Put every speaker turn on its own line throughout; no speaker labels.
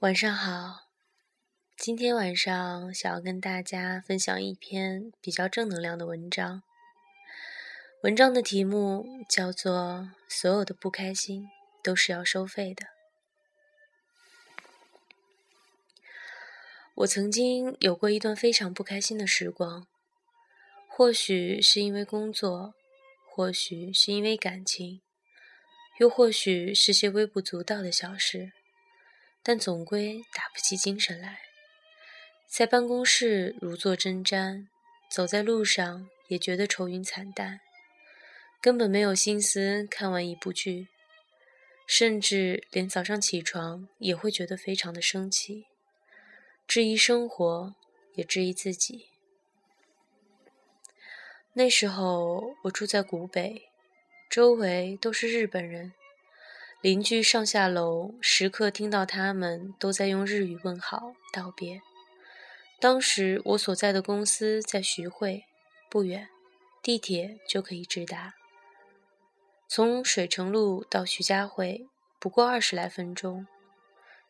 晚上好，今天晚上想要跟大家分享一篇比较正能量的文章。文章的题目叫做《所有的不开心都是要收费的》。我曾经有过一段非常不开心的时光，或许是因为工作，或许是因为感情，又或许是些微不足道的小事。但总归打不起精神来，在办公室如坐针毡，走在路上也觉得愁云惨淡，根本没有心思看完一部剧，甚至连早上起床也会觉得非常的生气，质疑生活，也质疑自己。那时候我住在古北，周围都是日本人。邻居上下楼，时刻听到他们都在用日语问好道别。当时我所在的公司在徐汇，不远，地铁就可以直达。从水城路到徐家汇不过二十来分钟，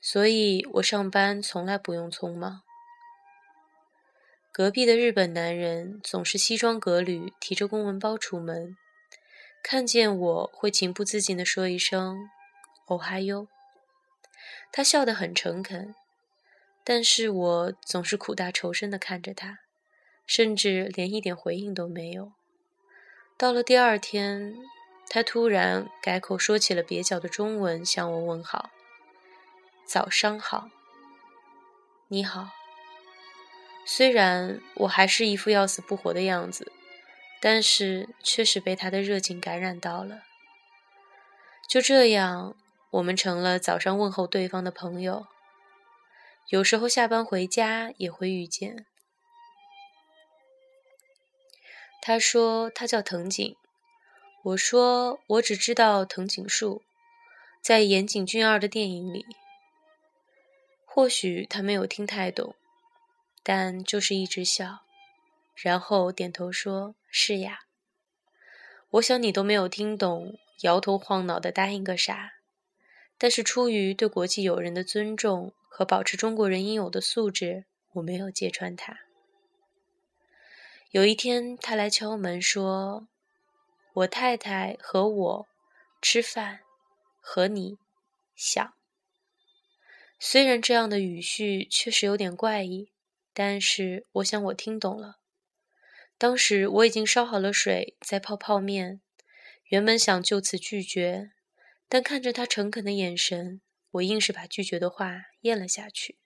所以我上班从来不用匆忙。隔壁的日本男人总是西装革履，提着公文包出门，看见我会情不自禁地说一声。哦哈哟，他笑得很诚恳，但是我总是苦大仇深地看着他，甚至连一点回应都没有。到了第二天，他突然改口说起了蹩脚的中文向我问好：“早上好，你好。”虽然我还是一副要死不活的样子，但是确实被他的热情感染到了。就这样。我们成了早上问候对方的朋友，有时候下班回家也会遇见。他说他叫藤井，我说我只知道藤井树，在岩井俊二的电影里。或许他没有听太懂，但就是一直笑，然后点头说是呀。我想你都没有听懂，摇头晃脑的答应个啥？但是出于对国际友人的尊重和保持中国人应有的素质，我没有揭穿他。有一天，他来敲门说：“我太太和我吃饭，和你想。”虽然这样的语序确实有点怪异，但是我想我听懂了。当时我已经烧好了水，在泡泡面，原本想就此拒绝。但看着他诚恳的眼神，我硬是把拒绝的话咽了下去。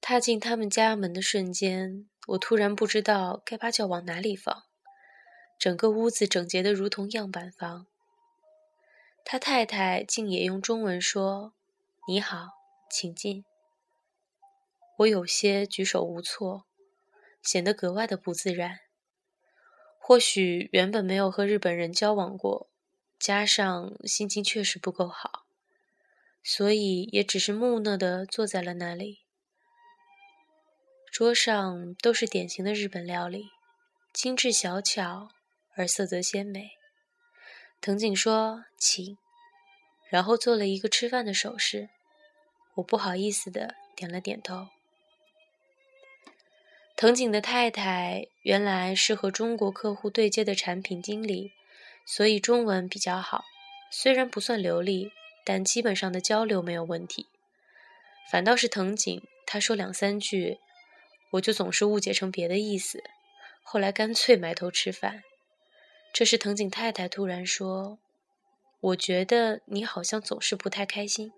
踏进他们家门的瞬间，我突然不知道该把脚往哪里放。整个屋子整洁的如同样板房。他太太竟也用中文说：“你好，请进。”我有些举手无措，显得格外的不自然。或许原本没有和日本人交往过，加上心情确实不够好，所以也只是木讷地坐在了那里。桌上都是典型的日本料理，精致小巧而色泽鲜美。藤井说：“请。”然后做了一个吃饭的手势，我不好意思地点了点头。藤井的太太原来是和中国客户对接的产品经理，所以中文比较好。虽然不算流利，但基本上的交流没有问题。反倒是藤井，他说两三句，我就总是误解成别的意思。后来干脆埋头吃饭。这时藤井太太突然说：“我觉得你好像总是不太开心。”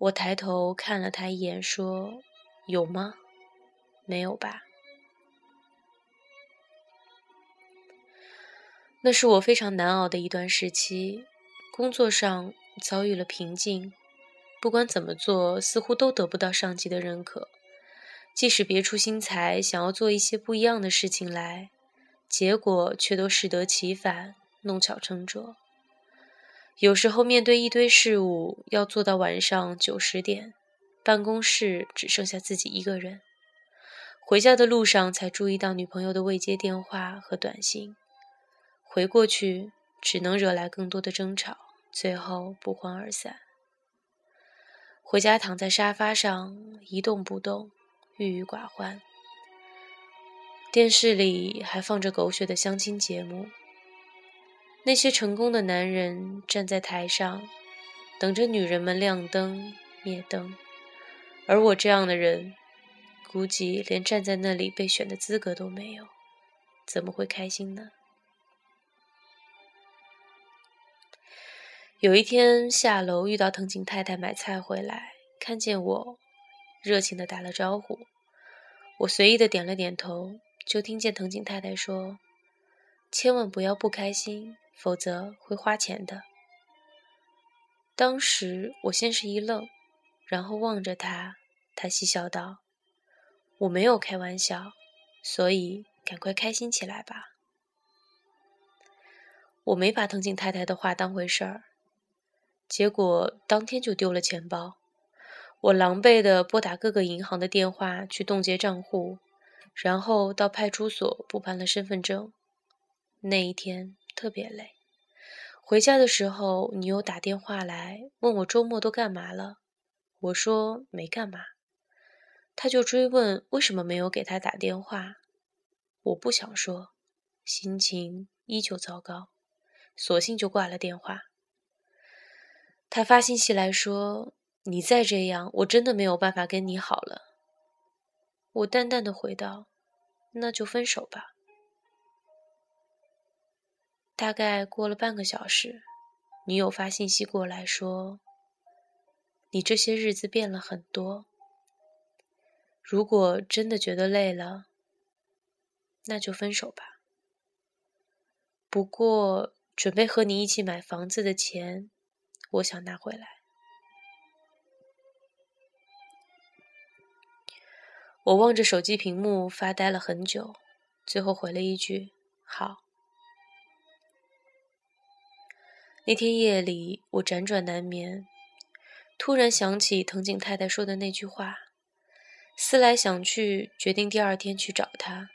我抬头看了他一眼，说：“有吗？”没有吧？那是我非常难熬的一段时期，工作上遭遇了瓶颈，不管怎么做，似乎都得不到上级的认可。即使别出心裁，想要做一些不一样的事情来，结果却都适得其反，弄巧成拙。有时候面对一堆事务，要做到晚上九十点，办公室只剩下自己一个人。回家的路上，才注意到女朋友的未接电话和短信。回过去，只能惹来更多的争吵，最后不欢而散。回家躺在沙发上一动不动，郁郁寡欢。电视里还放着狗血的相亲节目，那些成功的男人站在台上，等着女人们亮灯灭灯，而我这样的人，估计连站在那里被选的资格都没有，怎么会开心呢？有一天下楼遇到藤井太太买菜回来，看见我，热情的打了招呼。我随意的点了点头，就听见藤井太太说：“千万不要不开心，否则会花钱的。”当时我先是一愣，然后望着他，他嬉笑道：“我没有开玩笑，所以赶快开心起来吧。”我没把藤井太太的话当回事儿。结果当天就丢了钱包，我狼狈地拨打各个银行的电话去冻结账户，然后到派出所补办了身份证。那一天特别累。回家的时候，女友打电话来问我周末都干嘛了，我说没干嘛，他就追问为什么没有给他打电话，我不想说，心情依旧糟糕，索性就挂了电话。他发信息来说：“你再这样，我真的没有办法跟你好了。”我淡淡的回道：“那就分手吧。”大概过了半个小时，女友发信息过来说：“你这些日子变了很多。如果真的觉得累了，那就分手吧。不过，准备和你一起买房子的钱。”我想拿回来。我望着手机屏幕发呆了很久，最后回了一句：“好。”那天夜里，我辗转难眠，突然想起藤井太太说的那句话，思来想去，决定第二天去找她。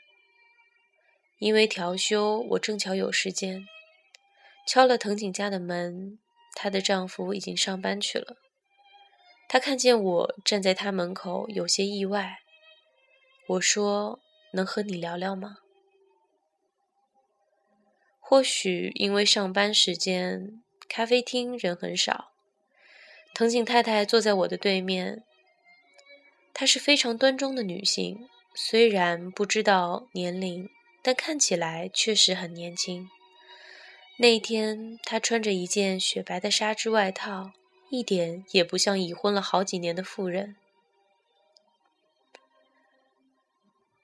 因为调休，我正巧有时间，敲了藤井家的门。她的丈夫已经上班去了。她看见我站在她门口，有些意外。我说：“能和你聊聊吗？”或许因为上班时间，咖啡厅人很少。藤井太太坐在我的对面。她是非常端庄的女性，虽然不知道年龄，但看起来确实很年轻。那天，她穿着一件雪白的纱织外套，一点也不像已婚了好几年的妇人。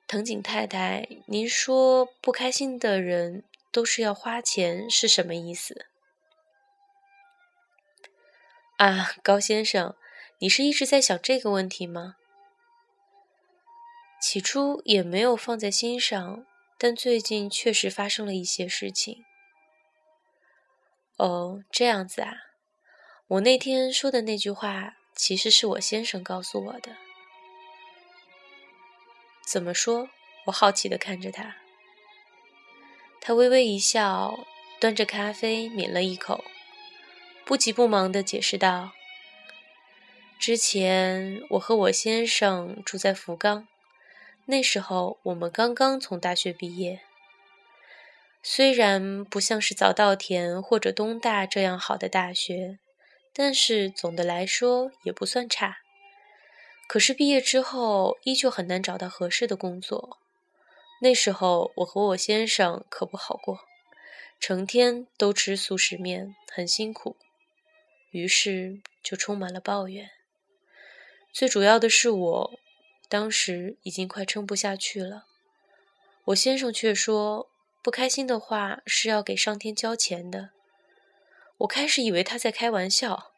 藤井太太，您说不开心的人都是要花钱，是什么意思？啊，高先生，你是一直在想这个问题吗？起初也没有放在心上，但最近确实发生了一些事情。哦，这样子啊！我那天说的那句话，其实是我先生告诉我的。怎么说？我好奇的看着他。他微微一笑，端着咖啡抿了一口，不急不忙的解释道：“之前我和我先生住在福冈，那时候我们刚刚从大学毕业。”虽然不像是早稻田或者东大这样好的大学，但是总的来说也不算差。可是毕业之后依旧很难找到合适的工作。那时候我和我先生可不好过，成天都吃速食面，很辛苦。于是就充满了抱怨。最主要的是我，当时已经快撑不下去了。我先生却说。不开心的话是要给上天交钱的。我开始以为他在开玩笑，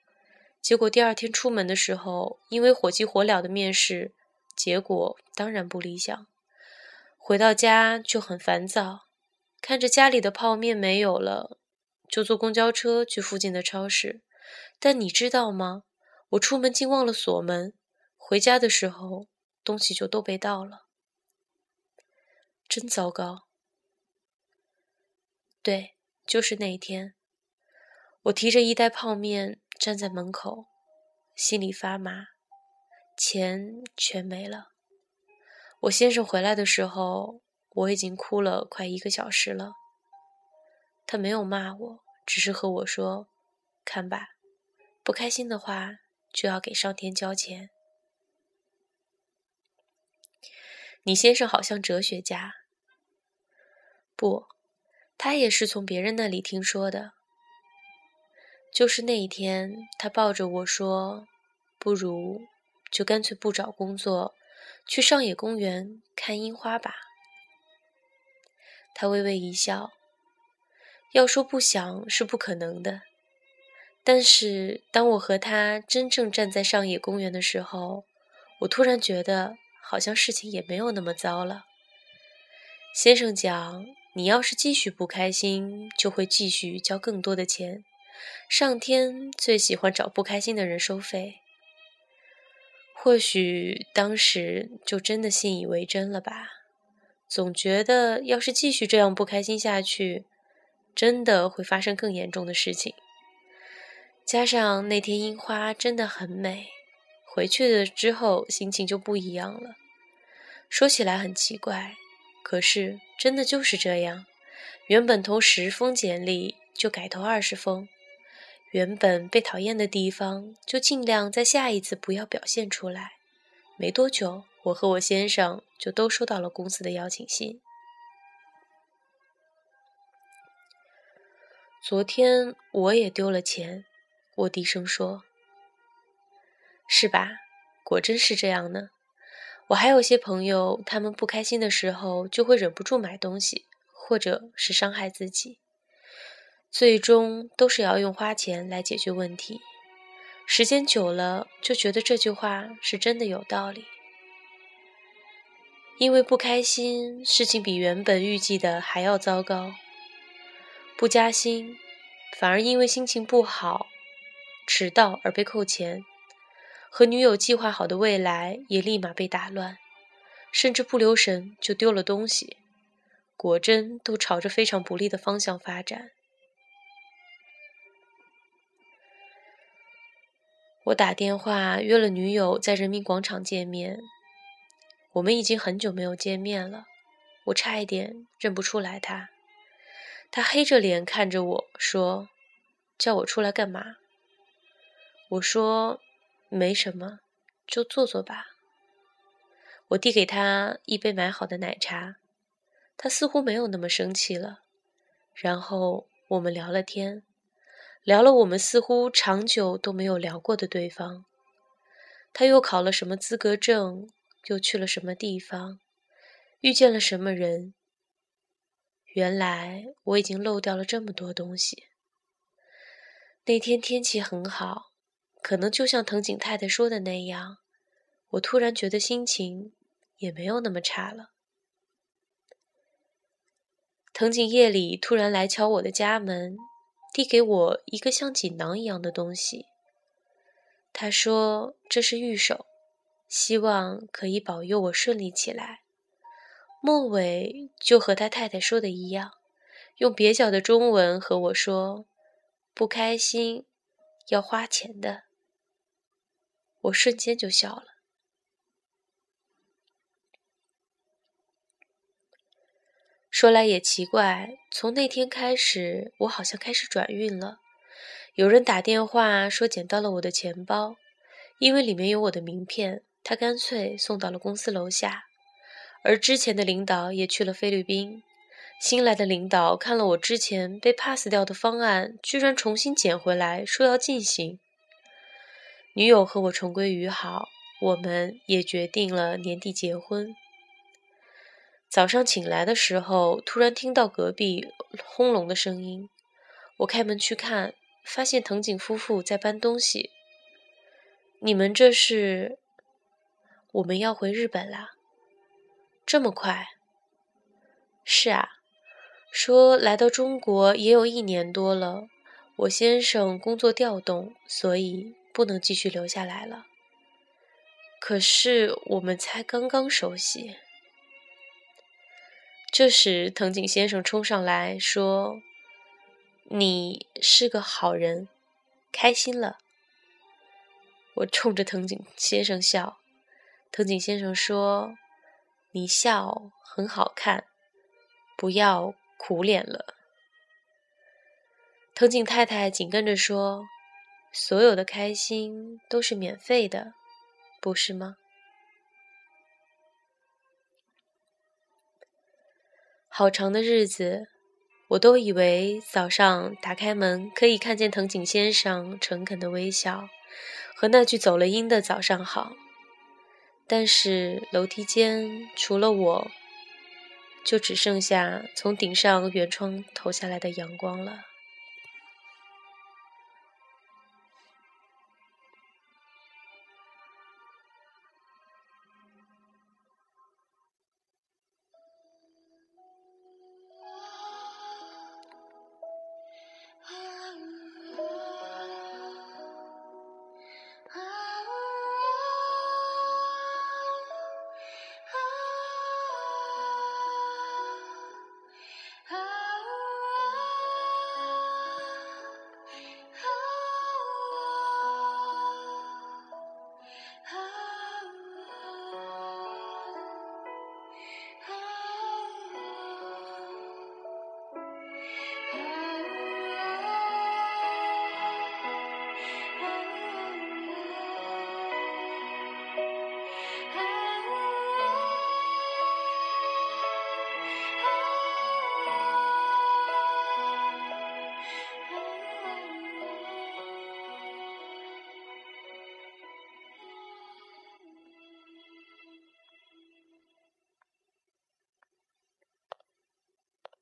结果第二天出门的时候，因为火急火燎的面试，结果当然不理想。回到家就很烦躁，看着家里的泡面没有了，就坐公交车去附近的超市。但你知道吗？我出门竟忘了锁门，回家的时候东西就都被盗了，真糟糕。对，就是那一天，我提着一袋泡面站在门口，心里发麻，钱全没了。我先生回来的时候，我已经哭了快一个小时了。他没有骂我，只是和我说：“看吧，不开心的话就要给上天交钱。”你先生好像哲学家，不，他也是从别人那里听说的。就是那一天，他抱着我说：“不如就干脆不找工作，去上野公园看樱花吧。”他微微一笑。要说不想是不可能的，但是当我和他真正站在上野公园的时候，我突然觉得。好像事情也没有那么糟了。先生讲，你要是继续不开心，就会继续交更多的钱。上天最喜欢找不开心的人收费。或许当时就真的信以为真了吧。总觉得要是继续这样不开心下去，真的会发生更严重的事情。加上那天樱花真的很美。回去了之后，心情就不一样了。说起来很奇怪，可是真的就是这样。原本投十封简历，就改投二十封；原本被讨厌的地方，就尽量在下一次不要表现出来。没多久，我和我先生就都收到了公司的邀请信。昨天我也丢了钱，我低声说。是吧？果真是这样呢。我还有些朋友，他们不开心的时候就会忍不住买东西，或者是伤害自己，最终都是要用花钱来解决问题。时间久了，就觉得这句话是真的有道理。因为不开心，事情比原本预计的还要糟糕。不加薪，反而因为心情不好，迟到而被扣钱。和女友计划好的未来也立马被打乱，甚至不留神就丢了东西，果真都朝着非常不利的方向发展。我打电话约了女友在人民广场见面，我们已经很久没有见面了，我差一点认不出来她。她黑着脸看着我说：“叫我出来干嘛？”我说。没什么，就坐坐吧。我递给他一杯买好的奶茶，他似乎没有那么生气了。然后我们聊了天，聊了我们似乎长久都没有聊过的对方。他又考了什么资格证，又去了什么地方，遇见了什么人。原来我已经漏掉了这么多东西。那天天气很好。可能就像藤井太太说的那样，我突然觉得心情也没有那么差了。藤井夜里突然来敲我的家门，递给我一个像锦囊一样的东西。他说这是玉手，希望可以保佑我顺利起来。末尾就和他太太说的一样，用蹩脚的中文和我说：“不开心要花钱的。”我瞬间就笑了。说来也奇怪，从那天开始，我好像开始转运了。有人打电话说捡到了我的钱包，因为里面有我的名片，他干脆送到了公司楼下。而之前的领导也去了菲律宾，新来的领导看了我之前被 pass 掉的方案，居然重新捡回来，说要进行。女友和我重归于好，我们也决定了年底结婚。早上醒来的时候，突然听到隔壁轰隆的声音，我开门去看，发现藤井夫妇在搬东西。你们这是？我们要回日本啦？这么快？是啊，说来到中国也有一年多了，我先生工作调动，所以。不能继续留下来了。可是我们才刚刚熟悉。这时，藤井先生冲上来说：“你是个好人，开心了。”我冲着藤井先生笑，藤井先生说：“你笑很好看，不要苦脸了。”藤井太太紧跟着说：“所有的开心都是免费的，不是吗？”好长的日子，我都以为早上打开门可以看见藤井先生诚恳的微笑和那句走了音的“早上好”，但是楼梯间除了我，就只剩下从顶上圆窗投下来的阳光了。